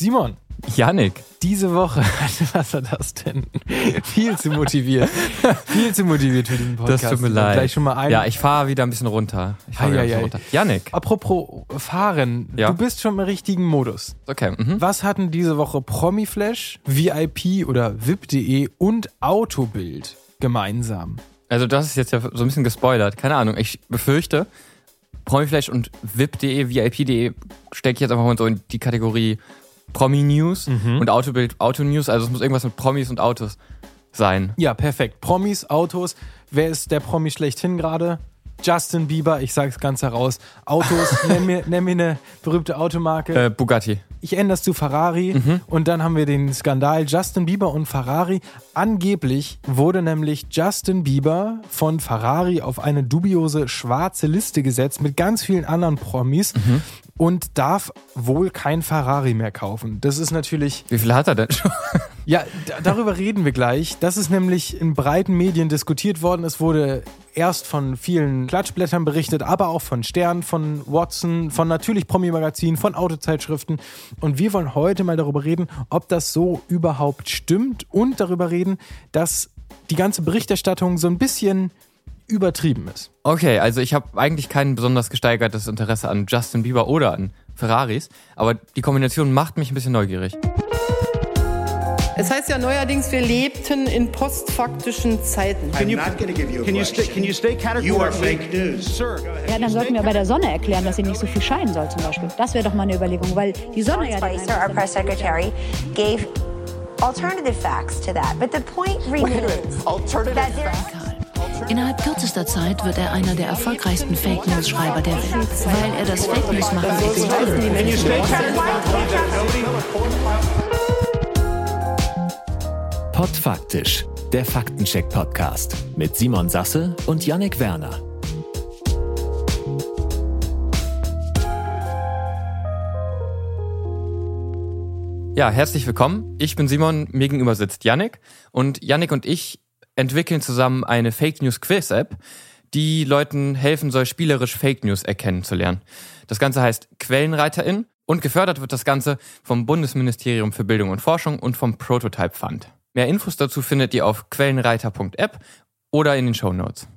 Simon, Yannick, diese Woche, was war das denn? Viel zu motiviert. Viel zu motiviert für diesen Podcast. das tut mir leid. Gleich schon mal ein. Ja, ich fahre wieder ein bisschen runter. Ich fahre wieder ein bisschen runter. Yannick, Apropos Fahren, Ja. du bist schon im richtigen Modus. okay. Mhm. Was hatten diese Woche Promiflash, VIP oder VIP.de und Autobild gemeinsam? Also das ist jetzt ja so ein bisschen gespoilert. Keine Ahnung. Ich befürchte, Promiflash und VIP.de, VIP.de stecke ich jetzt einfach mal so in die Kategorie Promi-News und Autobild, Auto-News. Also es muss irgendwas mit Promis und Autos sein. Ja, perfekt. Promis, Autos. Wer ist der Promi schlechthin gerade? Justin Bieber, ich sag's ganz heraus. Autos, nenn, mir, nenn mir eine berühmte Automarke. Äh, Bugatti. Ich ändere das zu Ferrari und dann haben wir den Skandal Justin Bieber und Ferrari. Angeblich wurde nämlich Justin Bieber von Ferrari auf eine dubiose schwarze Liste gesetzt mit ganz vielen anderen Promis und darf wohl kein Ferrari mehr kaufen. Das ist natürlich Wie viel hat er denn schon? ja, da- darüber reden wir gleich. Das ist nämlich in breiten Medien diskutiert worden. Es wurde erst von vielen Klatschblättern berichtet, aber auch von Stern, von Watson, von natürlich Promi-Magazin, von Autozeitschriften. Und wir wollen heute mal darüber reden, ob das so überhaupt stimmt und darüber reden, dass die ganze Berichterstattung so ein bisschen übertrieben ist. Okay, also ich habe eigentlich kein besonders gesteigertes Interesse an Justin Bieber oder an Ferraris, aber die Kombination macht mich ein bisschen neugierig. Es heißt ja neuerdings, wir lebten in postfaktischen Zeiten. Give you a Can you, stay, can you stay? You are fake news. Sir. Ja, dann sollten wir bei der Sonne erklären, dass sie nicht so viel scheinen soll zum Beispiel. Das wäre doch mal eine Überlegung, weil die Sonne ja... Spicer, our press secretary, gave alternative facts to that. But the point remains that there's Innerhalb kürzester Zeit wird er einer der erfolgreichsten Fake News Schreiber der Welt, weil er das Fake News machen extrem Podfaktisch, der Faktencheck-Podcast mit Simon Sasse und Yannick Werner. Ja, herzlich willkommen. Ich bin Simon, mir gegenüber sitzt Yannick und Yannick und ich entwickeln zusammen eine Fake News Quiz App, die Leuten helfen soll, spielerisch Fake News erkennen zu lernen. Das Ganze heißt Quellenreiterin und gefördert wird das Ganze vom Bundesministerium für Bildung und Forschung und vom Prototype Fund. Mehr Infos dazu findet ihr auf quellenreiter.app oder in den Show Notes.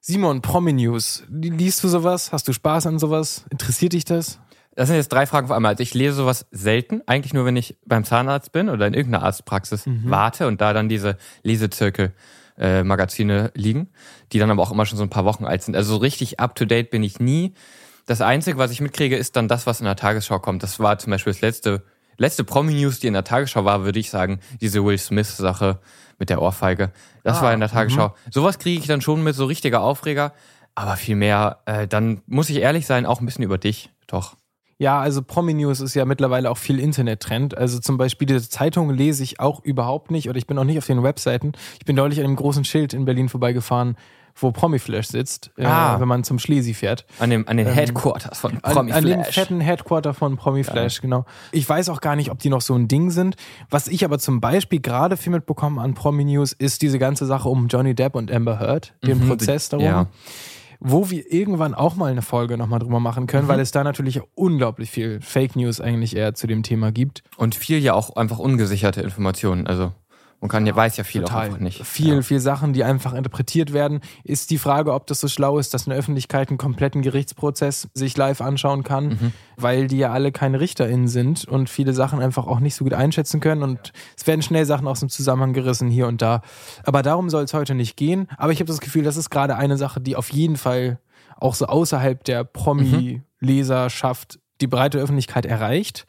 Simon, Promi-News. Liest du sowas? Hast du Spaß an sowas? Interessiert dich das? Das sind jetzt drei Fragen auf einmal. Also ich lese sowas selten, eigentlich nur, wenn ich beim Zahnarzt bin oder in irgendeiner Arztpraxis warte und da dann diese Lesezirkel äh, Magazine liegen, die dann aber auch immer schon so ein paar Wochen alt sind. Also so richtig up to date bin ich nie. Das Einzige, was ich mitkriege, ist dann das, was in der Tagesschau kommt. Das war zum Beispiel das letzte, letzte Promi-News, die in der Tagesschau war, würde ich sagen, diese Will Smith-Sache mit der Ohrfeige. Das war in der Tagesschau. Sowas kriege ich dann schon mit, so richtiger Aufreger. Aber viel mehr, äh, dann muss ich ehrlich sein, auch ein bisschen über dich, doch. Ja, also Promi-News ist ja mittlerweile auch viel Internet-Trend. Also zum Beispiel diese Zeitung lese ich auch überhaupt nicht oder ich bin auch nicht auf den Webseiten. Ich bin neulich an einem großen Schild in Berlin vorbeigefahren, wo Promiflash sitzt, Ah. äh, wenn man zum Schlesi fährt. An, dem, an den Headquarters von Ähm, An, an dem fetten Headquarter von Promiflash, genau. Ich weiß auch gar nicht, ob die noch so ein Ding sind. Was ich aber zum Beispiel gerade viel mitbekommen an Promi-News ist diese ganze Sache um Johnny Depp und Amber Heard, den Mhm, Prozess darum. ja. Wo wir irgendwann auch mal eine Folge nochmal drüber machen können, Mhm. weil es da natürlich unglaublich viel Fake News eigentlich eher zu dem Thema gibt. Und viel ja auch einfach ungesicherte Informationen. Also man kann ja, weiß ja viel auch Total. einfach nicht. Viel, Ja. viel Sachen, die einfach interpretiert werden. Ist die Frage, ob das so schlau ist, dass eine Öffentlichkeit einen kompletten Gerichtsprozess sich live anschauen kann, Mhm. weil die ja alle keine RichterInnen sind und viele Sachen einfach auch nicht so gut einschätzen können und es werden schnell Sachen aus dem Zusammenhang gerissen hier und da. Aber darum soll es heute nicht gehen. Aber ich habe das Gefühl, das ist gerade eine Sache, die auf jeden Fall auch so außerhalb der Promi-Leserschaft die breite Öffentlichkeit erreicht.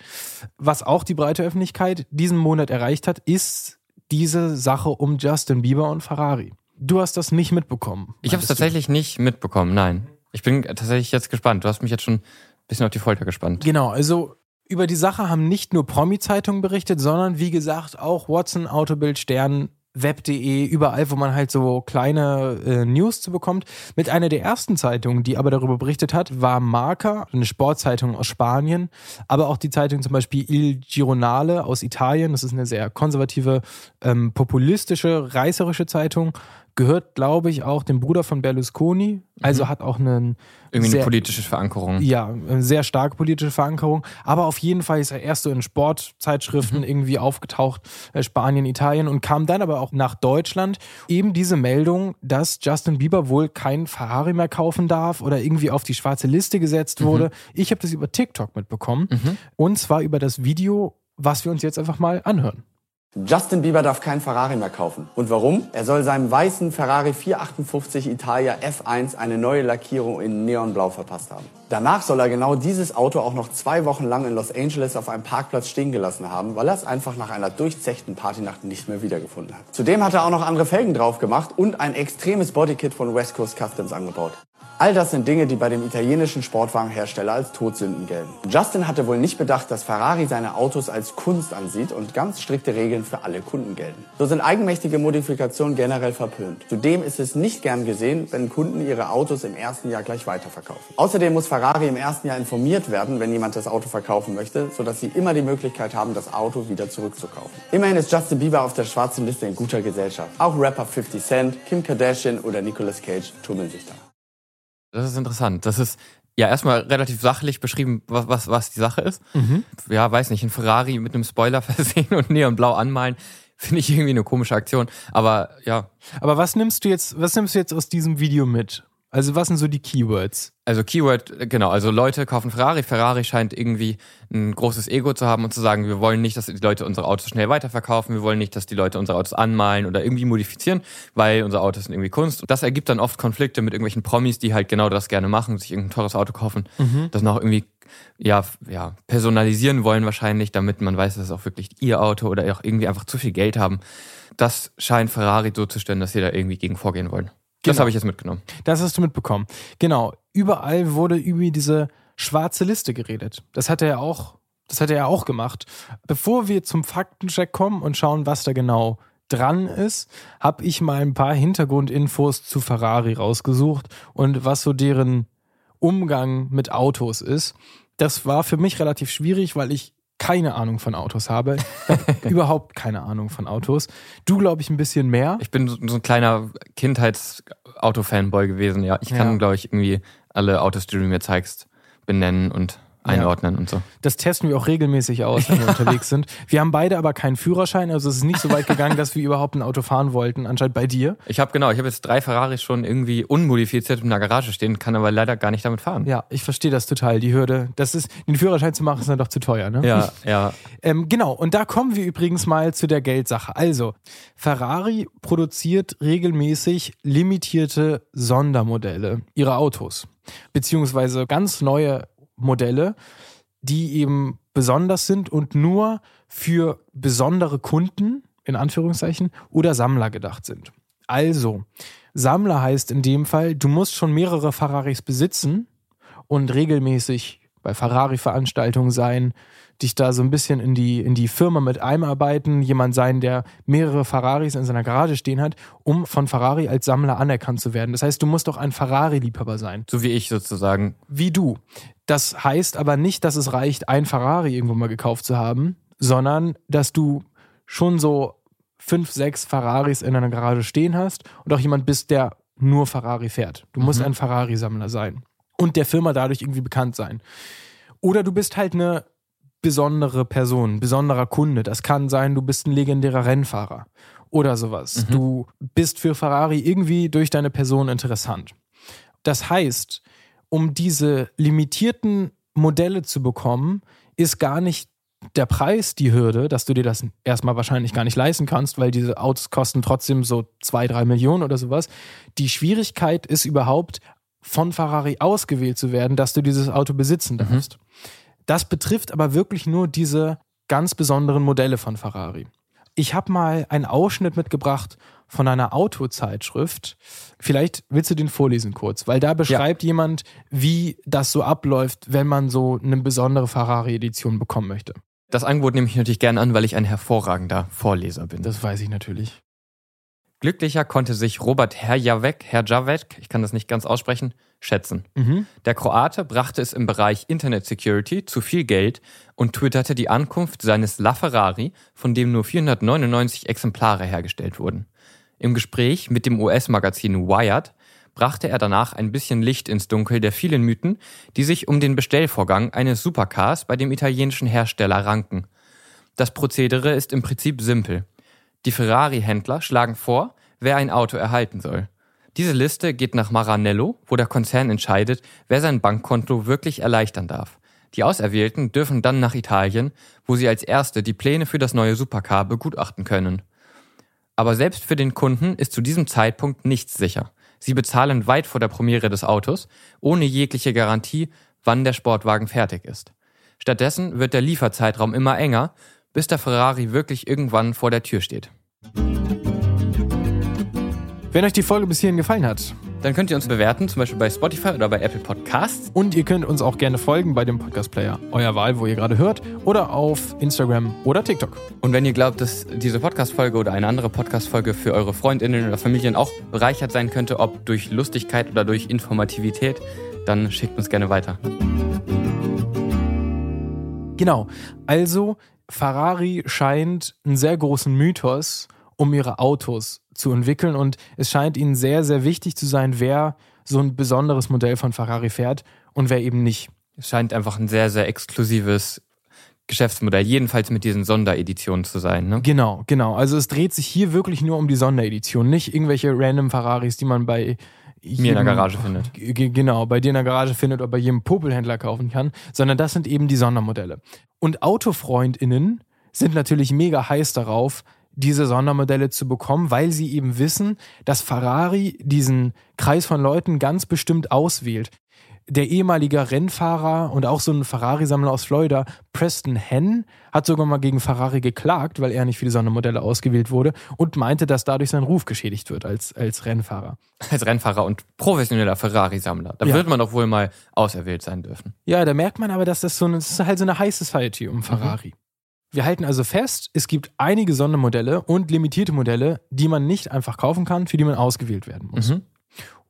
Was auch die breite Öffentlichkeit diesen Monat erreicht hat, ist diese Sache um Justin Bieber und Ferrari. Du hast das nicht mitbekommen. Ich habe es meintest du? tatsächlich nicht mitbekommen, nein. Ich bin tatsächlich jetzt gespannt. Du hast mich jetzt schon ein bisschen auf die Folter gespannt. Genau, also über die Sache haben nicht nur Promi-Zeitungen berichtet, sondern wie gesagt auch Watson, Autobild, Stern, web.de, überall, wo man halt so kleine äh, News zu bekommt. Mit einer der ersten Zeitungen, die aber darüber berichtet hat, war Marca, eine Sportzeitung aus Spanien, aber auch die Zeitung zum Beispiel Il Gironale aus Italien. Das ist eine sehr konservative, ähm, populistische, reißerische Zeitung gehört, glaube ich, auch dem Bruder von Berlusconi. Also mhm. hat auch einen irgendwie sehr, eine politische Verankerung. Ja, eine sehr starke politische Verankerung. Aber auf jeden Fall ist er erst so in Sportzeitschriften mhm. irgendwie aufgetaucht, äh, Spanien, Italien und kam dann aber auch nach Deutschland. Eben diese Meldung, dass Justin Bieber wohl kein Ferrari mehr kaufen darf oder irgendwie auf die schwarze Liste gesetzt mhm. wurde. Ich habe das über TikTok mitbekommen. Mhm. Und zwar über das Video, was wir uns jetzt einfach mal anhören. Justin Bieber darf kein Ferrari mehr kaufen. Und warum? Er soll seinem weißen Ferrari 458 Italia F1 eine neue Lackierung in Neonblau verpasst haben. Danach soll er genau dieses Auto auch noch zwei Wochen lang in Los Angeles auf einem Parkplatz stehen gelassen haben, weil er es einfach nach einer durchzechten Partynacht nicht mehr wiedergefunden hat. Zudem hat er auch noch andere Felgen drauf gemacht und ein extremes Bodykit von West Coast Customs angebaut. All das sind Dinge, die bei dem italienischen Sportwagenhersteller als Todsünden gelten. Justin hatte wohl nicht bedacht, dass Ferrari seine Autos als Kunst ansieht und ganz strikte Regeln für alle Kunden gelten. So sind eigenmächtige Modifikationen generell verpönt. Zudem ist es nicht gern gesehen, wenn Kunden ihre Autos im ersten Jahr gleich weiterverkaufen. Außerdem muss Ferrari im ersten Jahr informiert werden, wenn jemand das Auto verkaufen möchte, sodass sie immer die Möglichkeit haben, das Auto wieder zurückzukaufen. Immerhin ist Justin Bieber auf der schwarzen Liste in guter Gesellschaft. Auch Rapper 50 Cent, Kim Kardashian oder Nicolas Cage tummeln sich da. Das ist interessant. Das ist ja erstmal relativ sachlich beschrieben, was, was, was die Sache ist. Mhm. Ja, weiß nicht, ein Ferrari mit einem Spoiler versehen und neonblau anmalen, finde ich irgendwie eine komische Aktion. Aber ja. Aber was nimmst du jetzt, was nimmst du jetzt aus diesem Video mit? Also was sind so die Keywords? Also Keyword, genau, also Leute kaufen Ferrari. Ferrari scheint irgendwie ein großes Ego zu haben und zu sagen, wir wollen nicht, dass die Leute unsere Autos schnell weiterverkaufen, wir wollen nicht, dass die Leute unsere Autos anmalen oder irgendwie modifizieren, weil unsere Autos sind irgendwie Kunst. Und das ergibt dann oft Konflikte mit irgendwelchen Promis, die halt genau das gerne machen, sich irgendein teures Auto kaufen, mhm. das noch irgendwie ja, ja, personalisieren wollen wahrscheinlich, damit man weiß, dass es auch wirklich ihr Auto oder auch irgendwie einfach zu viel Geld haben. Das scheint Ferrari so zu stellen, dass sie da irgendwie gegen vorgehen wollen. Genau. Das habe ich jetzt mitgenommen. Das hast du mitbekommen. Genau. Überall wurde über diese schwarze Liste geredet. Das hat er ja auch, das hat er ja auch gemacht. Bevor wir zum Faktencheck kommen und schauen, was da genau dran ist, habe ich mal ein paar Hintergrundinfos zu Ferrari rausgesucht und was so deren Umgang mit Autos ist. Das war für mich relativ schwierig, weil ich keine Ahnung von Autos habe. Überhaupt keine Ahnung von Autos. Du, glaube ich, ein bisschen mehr. Ich bin so ein kleiner Kindheitsauto-Fanboy gewesen, ja. Ich kann, ja. glaube ich, irgendwie alle Autos, die du mir zeigst, benennen und einordnen ja. und so. Das testen wir auch regelmäßig aus, wenn wir unterwegs sind. Wir haben beide aber keinen Führerschein, also es ist nicht so weit gegangen, dass wir überhaupt ein Auto fahren wollten, anscheinend bei dir. Ich habe genau, ich habe jetzt drei Ferraris schon irgendwie unmodifiziert in der Garage stehen, kann aber leider gar nicht damit fahren. Ja, ich verstehe das total, die Hürde. Das ist, den Führerschein zu machen, ist dann doch zu teuer, ne? Ja, ja. ähm, genau, und da kommen wir übrigens mal zu der Geldsache. Also, Ferrari produziert regelmäßig limitierte Sondermodelle ihrer Autos beziehungsweise ganz neue Modelle, die eben besonders sind und nur für besondere Kunden, in Anführungszeichen, oder Sammler gedacht sind. Also, Sammler heißt in dem Fall, du musst schon mehrere Ferraris besitzen und regelmäßig bei Ferrari-Veranstaltungen sein, dich da so ein bisschen in die, in die Firma mit einarbeiten, jemand sein, der mehrere Ferraris in seiner Garage stehen hat, um von Ferrari als Sammler anerkannt zu werden. Das heißt, du musst doch ein Ferrari-Liebhaber sein. So wie ich sozusagen. Wie du. Das heißt aber nicht, dass es reicht, ein Ferrari irgendwo mal gekauft zu haben, sondern dass du schon so fünf, sechs Ferraris in deiner Garage stehen hast und auch jemand bist, der nur Ferrari fährt. Du musst mhm. ein Ferrari-Sammler sein und der Firma dadurch irgendwie bekannt sein. Oder du bist halt eine besondere Person, besonderer Kunde. Das kann sein, du bist ein legendärer Rennfahrer oder sowas. Mhm. Du bist für Ferrari irgendwie durch deine Person interessant. Das heißt, um diese limitierten Modelle zu bekommen, ist gar nicht der Preis die Hürde, dass du dir das erstmal wahrscheinlich gar nicht leisten kannst, weil diese Autos kosten trotzdem so zwei, drei Millionen oder sowas. Die Schwierigkeit ist überhaupt, von Ferrari ausgewählt zu werden, dass du dieses Auto besitzen darfst. Mhm. Das betrifft aber wirklich nur diese ganz besonderen Modelle von Ferrari. Ich habe mal einen Ausschnitt mitgebracht von einer Autozeitschrift. Vielleicht willst du den vorlesen kurz, weil da beschreibt ja. jemand, wie das so abläuft, wenn man so eine besondere Ferrari-Edition bekommen möchte. Das Angebot nehme ich natürlich gerne an, weil ich ein hervorragender Vorleser bin. Das weiß ich natürlich. Glücklicher konnte sich Robert Herjavec, Herjavec, ich kann das nicht ganz aussprechen, schätzen. Mhm. Der Kroate brachte es im Bereich Internet Security zu viel Geld und twitterte die Ankunft seines LaFerrari, von dem nur 499 Exemplare hergestellt wurden. Im Gespräch mit dem US-Magazin Wired brachte er danach ein bisschen Licht ins Dunkel der vielen Mythen, die sich um den Bestellvorgang eines Supercars bei dem italienischen Hersteller ranken. Das Prozedere ist im Prinzip simpel. Die Ferrari-Händler schlagen vor, wer ein Auto erhalten soll. Diese Liste geht nach Maranello, wo der Konzern entscheidet, wer sein Bankkonto wirklich erleichtern darf. Die Auserwählten dürfen dann nach Italien, wo sie als Erste die Pläne für das neue Supercar begutachten können. Aber selbst für den Kunden ist zu diesem Zeitpunkt nichts sicher. Sie bezahlen weit vor der Premiere des Autos, ohne jegliche Garantie, wann der Sportwagen fertig ist. Stattdessen wird der Lieferzeitraum immer enger, bis der Ferrari wirklich irgendwann vor der Tür steht. Wenn euch die Folge bis hierhin gefallen hat, dann könnt ihr uns bewerten, zum Beispiel bei Spotify oder bei Apple Podcasts. Und ihr könnt uns auch gerne folgen bei dem Podcast-Player, euer Wahl, wo ihr gerade hört, oder auf Instagram oder TikTok. Und wenn ihr glaubt, dass diese Podcast-Folge oder eine andere Podcast-Folge für eure Freundinnen oder Familien auch bereichert sein könnte, ob durch Lustigkeit oder durch Informativität, dann schickt uns gerne weiter. Genau. Also, Ferrari scheint einen sehr großen Mythos um ihre Autos zu entwickeln. Und es scheint ihnen sehr, sehr wichtig zu sein, wer so ein besonderes Modell von Ferrari fährt und wer eben nicht. Es scheint einfach ein sehr, sehr exklusives Geschäftsmodell, jedenfalls mit diesen Sondereditionen zu sein. Ne? Genau, genau. Also es dreht sich hier wirklich nur um die Sonderedition, nicht irgendwelche random Ferraris, die man bei mir in der Garage findet. Genau, bei dir in der Garage findet oder bei jedem Popelhändler kaufen kann, sondern das sind eben die Sondermodelle. Und AutofreundInnen sind natürlich mega heiß darauf, diese Sondermodelle zu bekommen, weil sie eben wissen, dass Ferrari diesen Kreis von Leuten ganz bestimmt auswählt. Der ehemalige Rennfahrer und auch so ein Ferrari-Sammler aus Florida, Preston Henn, hat sogar mal gegen Ferrari geklagt, weil er nicht für die Sondermodelle ausgewählt wurde und meinte, dass dadurch sein Ruf geschädigt wird als, als Rennfahrer. Als Rennfahrer und professioneller Ferrari-Sammler. Da ja. wird man doch wohl mal auserwählt sein dürfen. Ja, da merkt man aber, dass das so eine, das ist halt so eine High Society um Ferrari. Mhm. Wir halten also fest, es gibt einige Sondermodelle und limitierte Modelle, die man nicht einfach kaufen kann, für die man ausgewählt werden muss. Mhm.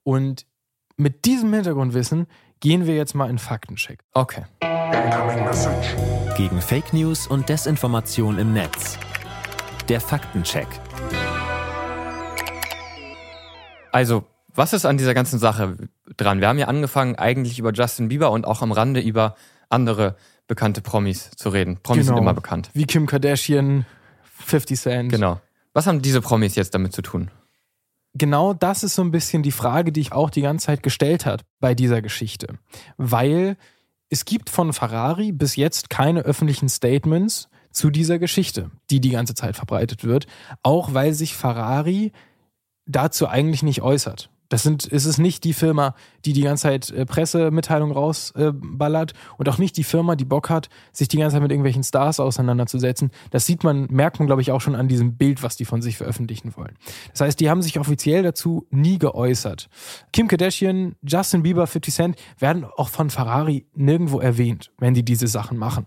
Und mit diesem Hintergrundwissen gehen wir jetzt mal in Faktencheck. Okay. Gegen Fake News und Desinformation im Netz. Der Faktencheck. Also, was ist an dieser ganzen Sache dran? Wir haben ja angefangen eigentlich über Justin Bieber und auch am Rande über andere bekannte Promis zu reden. Promis genau. sind immer bekannt. Wie Kim Kardashian, 50 Cent. Genau. Was haben diese Promis jetzt damit zu tun? Genau das ist so ein bisschen die Frage, die ich auch die ganze Zeit gestellt hat bei dieser Geschichte. Weil es gibt von Ferrari bis jetzt keine öffentlichen Statements zu dieser Geschichte, die die ganze Zeit verbreitet wird. Auch weil sich Ferrari dazu eigentlich nicht äußert. Das sind, es ist nicht die Firma, die die ganze Zeit äh, Pressemitteilungen rausballert äh, und auch nicht die Firma, die Bock hat, sich die ganze Zeit mit irgendwelchen Stars auseinanderzusetzen. Das sieht man, merkt man, glaube ich, auch schon an diesem Bild, was die von sich veröffentlichen wollen. Das heißt, die haben sich offiziell dazu nie geäußert. Kim Kardashian, Justin Bieber, 50 Cent werden auch von Ferrari nirgendwo erwähnt, wenn die diese Sachen machen.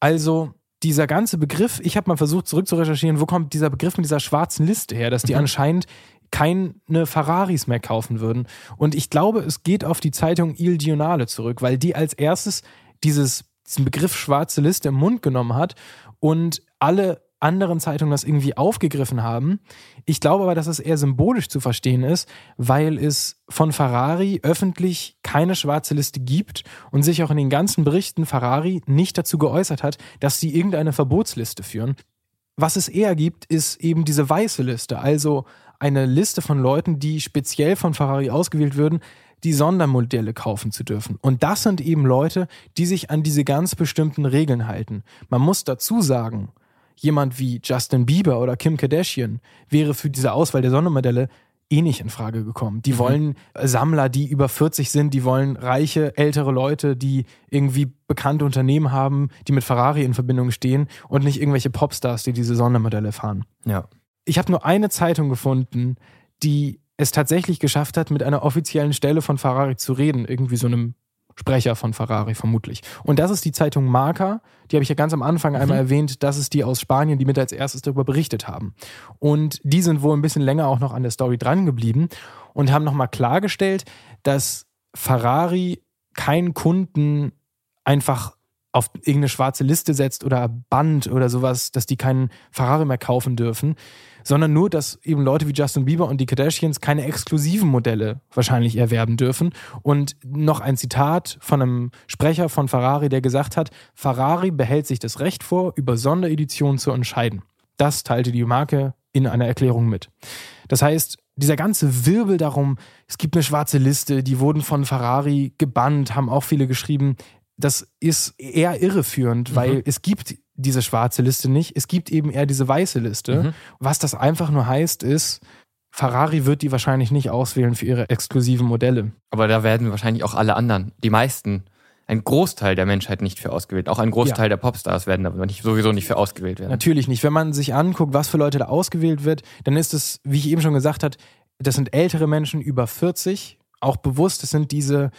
Also dieser ganze Begriff, ich habe mal versucht zurückzurecherchieren, wo kommt dieser Begriff mit dieser schwarzen Liste her, dass die mhm. anscheinend keine Ferraris mehr kaufen würden. Und ich glaube, es geht auf die Zeitung Il Giornale zurück, weil die als erstes dieses, diesen Begriff schwarze Liste im Mund genommen hat und alle anderen Zeitungen das irgendwie aufgegriffen haben. Ich glaube aber, dass es eher symbolisch zu verstehen ist, weil es von Ferrari öffentlich keine schwarze Liste gibt und sich auch in den ganzen Berichten Ferrari nicht dazu geäußert hat, dass sie irgendeine Verbotsliste führen. Was es eher gibt, ist eben diese weiße Liste, also eine Liste von Leuten, die speziell von Ferrari ausgewählt würden, die Sondermodelle kaufen zu dürfen. Und das sind eben Leute, die sich an diese ganz bestimmten Regeln halten. Man muss dazu sagen, jemand wie Justin Bieber oder Kim Kardashian wäre für diese Auswahl der Sondermodelle eh nicht in Frage gekommen. Die Mhm. wollen Sammler, die über 40 sind, die wollen reiche, ältere Leute, die irgendwie bekannte Unternehmen haben, die mit Ferrari in Verbindung stehen und nicht irgendwelche Popstars, die diese Sondermodelle fahren. Ja. Ich habe nur eine Zeitung gefunden, die es tatsächlich geschafft hat, mit einer offiziellen Stelle von Ferrari zu reden, irgendwie so einem Sprecher von Ferrari vermutlich. Und das ist die Zeitung Marca, die habe ich ja ganz am Anfang einmal erwähnt, das ist die aus Spanien, die mit als erstes darüber berichtet haben. Und die sind wohl ein bisschen länger auch noch an der Story dran geblieben und haben nochmal klargestellt, dass Ferrari keinen Kunden einfach auf irgendeine schwarze Liste setzt oder Band oder sowas, dass die keinen Ferrari mehr kaufen dürfen, sondern nur, dass eben Leute wie Justin Bieber und die Kardashians keine exklusiven Modelle wahrscheinlich erwerben dürfen. Und noch ein Zitat von einem Sprecher von Ferrari, der gesagt hat, Ferrari behält sich das Recht vor, über Sondereditionen zu entscheiden. Das teilte die Marke in einer Erklärung mit. Das heißt, dieser ganze Wirbel darum, es gibt eine schwarze Liste, die wurden von Ferrari gebannt, haben auch viele geschrieben, das ist eher irreführend, weil es gibt diese schwarze Liste nicht. Es gibt eben eher diese weiße Liste. Mhm. Was das einfach nur heißt, ist, Ferrari wird die wahrscheinlich nicht auswählen für ihre exklusiven Modelle. Aber da werden wahrscheinlich auch alle anderen, die meisten, ein Großteil der Menschheit nicht für ausgewählt. Auch ein Großteil der Popstars werden aber nicht, sowieso nicht für ausgewählt werden. Natürlich nicht. Wenn man sich anguckt, was für Leute da ausgewählt wird, dann ist es, wie ich eben schon gesagt habe, das sind ältere Menschen über 40, auch bewusst, das sind diese,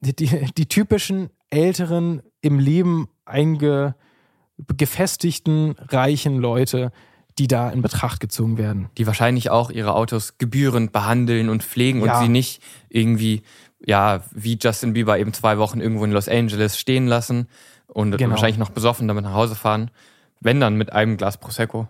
die, die, die typischen älteren, im Leben einge, gefestigten, reichen Leute, die da in Betracht gezogen werden. Die wahrscheinlich auch ihre Autos gebührend behandeln und pflegen Ja. und sie nicht irgendwie, ja, wie Justin Bieber eben zwei Wochen irgendwo in Los Angeles stehen lassen und Genau. wahrscheinlich noch besoffen damit nach Hause fahren. Wenn dann mit einem Glas Prosecco.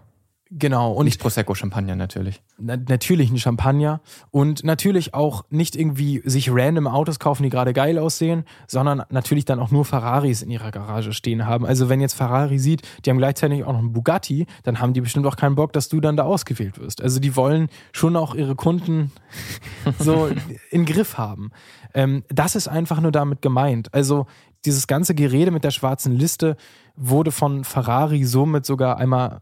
Genau. Und Nicht Prosecco, Champagner natürlich. Na, natürlich ein Champagner und natürlich auch nicht irgendwie sich random Autos kaufen, die gerade geil aussehen, sondern natürlich dann auch nur Ferraris in ihrer Garage stehen haben. Also wenn jetzt Ferrari sieht, die haben gleichzeitig auch noch einen Bugatti, dann haben die bestimmt auch keinen Bock, dass du dann da ausgewählt wirst. Also die wollen schon auch ihre Kunden so in Griff haben. Ähm, das ist einfach nur damit gemeint. Also dieses ganze Gerede mit der schwarzen Liste wurde von Ferrari somit sogar einmal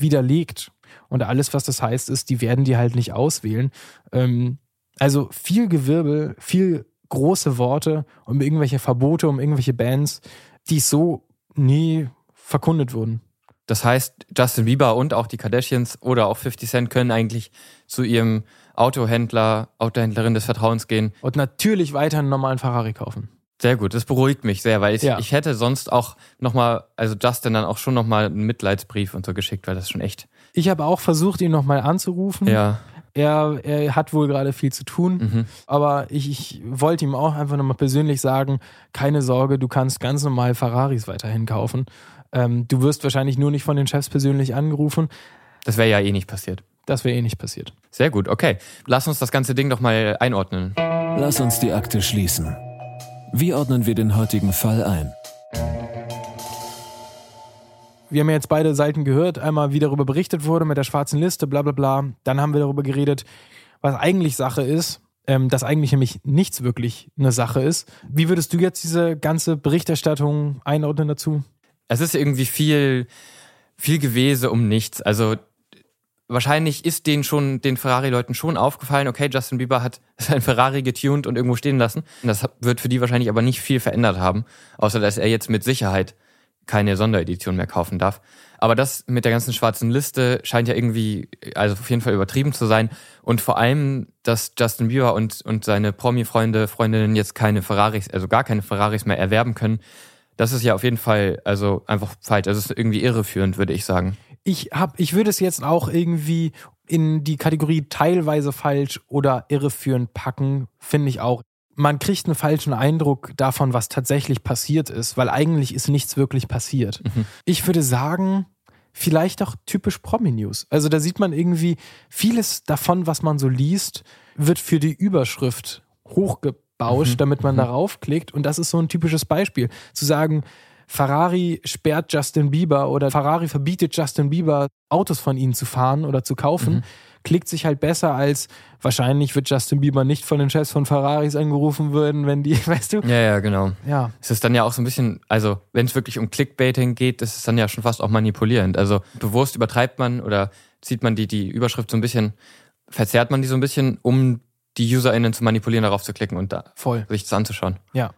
widerlegt. Und alles, was das heißt, ist, die werden die halt nicht auswählen. Ähm, also viel Gewirbel, viel große Worte um irgendwelche Verbote, um irgendwelche Bands, die so nie verkundet wurden. Das heißt, Justin Bieber und auch die Kardashians oder auch 50 Cent können eigentlich zu ihrem Autohändler, Autohändlerin des Vertrauens gehen. Und natürlich weiter einen normalen Ferrari kaufen. Sehr gut, das beruhigt mich sehr, weil ich, Ja. ich hätte sonst auch nochmal, also Justin dann auch schon nochmal einen Mitleidsbrief und so geschickt, weil das schon echt. Ich habe auch versucht, ihn nochmal anzurufen. Ja. Er, er hat wohl gerade viel zu tun, Mhm. aber ich, ich wollte ihm auch einfach nochmal persönlich sagen, keine Sorge, du kannst ganz normal Ferraris weiterhin kaufen. Ähm, du wirst wahrscheinlich nur nicht von den Chefs persönlich angerufen. Das wäre ja eh nicht passiert. Das wäre eh nicht passiert. Sehr gut, okay. Lass uns das ganze Ding doch mal einordnen. Lass uns die Akte schließen. Wie ordnen wir den heutigen Fall ein? wir haben ja jetzt beide Seiten gehört, einmal wie darüber berichtet wurde mit der schwarzen Liste, bla bla bla. Dann haben wir darüber geredet, was eigentlich Sache ist, ähm, dass eigentlich nämlich nichts wirklich eine Sache ist. Wie würdest du jetzt diese ganze Berichterstattung einordnen dazu? Es ist irgendwie viel, viel Gewese um nichts. Also wahrscheinlich ist denen schon, den Ferrari-Leuten schon aufgefallen, okay, Justin Bieber hat sein Ferrari getuned und irgendwo stehen lassen. Das wird für die wahrscheinlich aber nicht viel verändert haben, außer dass er jetzt mit Sicherheit keine Sonderedition mehr kaufen darf. Aber das mit der ganzen schwarzen Liste scheint ja irgendwie, also auf jeden Fall übertrieben zu sein. Und vor allem, dass Justin Bieber und, und seine Promi-Freunde, Freundinnen jetzt keine Ferraris, also gar keine Ferraris mehr erwerben können, das ist ja auf jeden Fall also einfach falsch. Also es ist irgendwie irreführend, würde ich sagen. Ich hab, ich würde es jetzt auch irgendwie in die Kategorie teilweise falsch oder irreführend packen, finde ich auch. Man kriegt einen falschen Eindruck davon, was tatsächlich passiert ist, weil eigentlich ist nichts wirklich passiert. Ich würde sagen, vielleicht auch typisch Promi-News. Also da sieht man irgendwie vieles davon, was man so liest, wird für die Überschrift hochgebauscht, Mhm. damit man Mhm. darauf klickt. Und das ist so ein typisches Beispiel. Zu sagen, Ferrari sperrt Justin Bieber oder Ferrari verbietet Justin Bieber, Autos von ihnen zu fahren oder zu kaufen, Mhm. klickt sich halt besser als wahrscheinlich wird Justin Bieber nicht von den Chefs von Ferraris angerufen würden, wenn die, weißt du? Ja, ja, genau. Ja. Es ist dann ja auch so ein bisschen, also wenn es wirklich um Clickbaiting geht, das ist dann ja schon fast auch manipulierend. Also bewusst übertreibt man oder zieht man die, die Überschrift so ein bisschen verzerrt man die so ein bisschen, um die UserInnen zu manipulieren, darauf zu klicken und da Voll. sich das anzuschauen. Ja.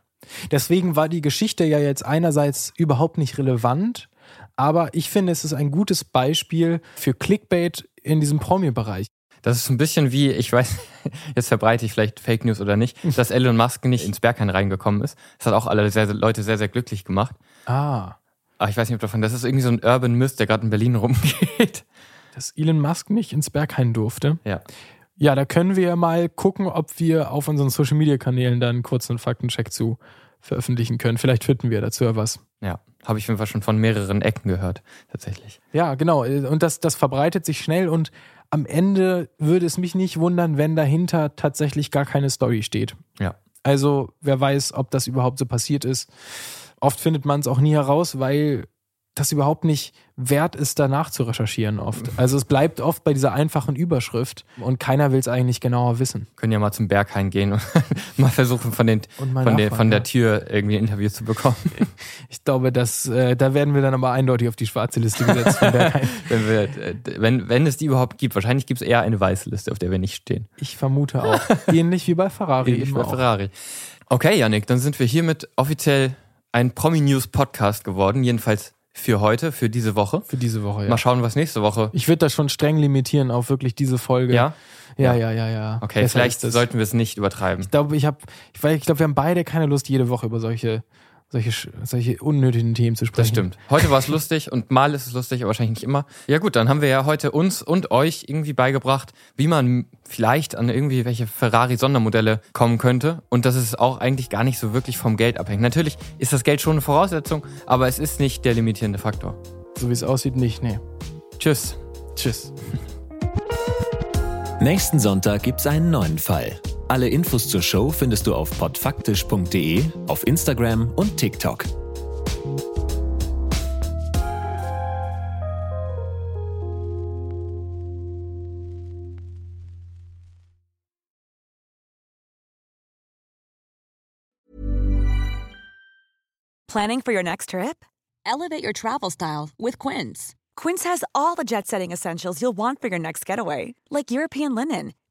Deswegen war die Geschichte ja jetzt einerseits überhaupt nicht relevant, aber ich finde, es ist ein gutes Beispiel für Clickbait in diesem Promi-Bereich. Das ist ein bisschen wie, ich weiß, jetzt verbreite ich vielleicht Fake News oder nicht, dass Elon Musk nicht ins Berghain reingekommen ist. Das hat auch alle sehr, Leute sehr, sehr glücklich gemacht. Ah. Aber ich weiß nicht, ob davon, das ist irgendwie so ein Urban Myth, der gerade in Berlin rumgeht. Dass Elon Musk nicht ins Berghain durfte. Ja. Ja, da können wir mal gucken, ob wir auf unseren Social Media Kanälen dann kurz einen Faktencheck zu veröffentlichen können. Vielleicht finden wir dazu ja was. Ja, habe ich auf jeden Fall schon von mehreren Ecken gehört, tatsächlich. Ja, genau. Und das, das verbreitet sich schnell und am Ende würde es mich nicht wundern, wenn dahinter tatsächlich gar keine Story steht. Ja. Also, wer weiß, ob das überhaupt so passiert ist. Oft findet man es auch nie heraus, weil das überhaupt nicht wert ist, danach zu recherchieren oft. Also es bleibt oft bei dieser einfachen Überschrift und keiner will es eigentlich genauer wissen. Können ja mal zum Berghain gehen und mal versuchen, von, den, von, den, von der Tür irgendwie ein Interview zu bekommen. Ich glaube, dass, äh, da werden wir dann aber eindeutig auf die schwarze Liste gesetzt von Berghain. wenn, wir, äh, wenn, wenn es die überhaupt gibt. Wahrscheinlich gibt es eher eine weiße Liste, auf der wir nicht stehen. Ich vermute auch. Ähnlich wie bei Ferrari. Ähnlich wie bei Ferrari. Okay, Yannick, dann sind wir hiermit offiziell ein Promi-News-Podcast geworden. Jedenfalls für heute, für diese Woche. Für diese Woche, ja. Mal schauen, was nächste Woche. Ich würde das schon streng limitieren auf wirklich diese Folge. Ja? Ja, ja, ja, ja. Okay, Besser vielleicht sollten wir es nicht übertreiben. Ich glaube, ich habe, ich, ich glaube, wir haben beide keine Lust, jede Woche über solche, solche, solche unnötigen Themen zu sprechen. Das stimmt. Heute war es lustig und mal ist es lustig, aber wahrscheinlich nicht immer. Ja gut, dann haben wir ja heute uns und euch irgendwie beigebracht, wie man vielleicht an irgendwie welche Ferrari-Sondermodelle kommen könnte und dass es auch eigentlich gar nicht so wirklich vom Geld abhängt. Natürlich ist das Geld schon eine Voraussetzung, aber es ist nicht der limitierende Faktor. So wie es aussieht, nicht, nee. Tschüss. Tschüss. Nächsten Sonntag gibt's einen neuen Fall. Alle Infos zur Show findest du auf podfaktisch.de, auf Instagram und TikTok. Planning for your next trip? Elevate your travel style with Quince. Quince has all the jet setting essentials you'll want for your next getaway, like European linen,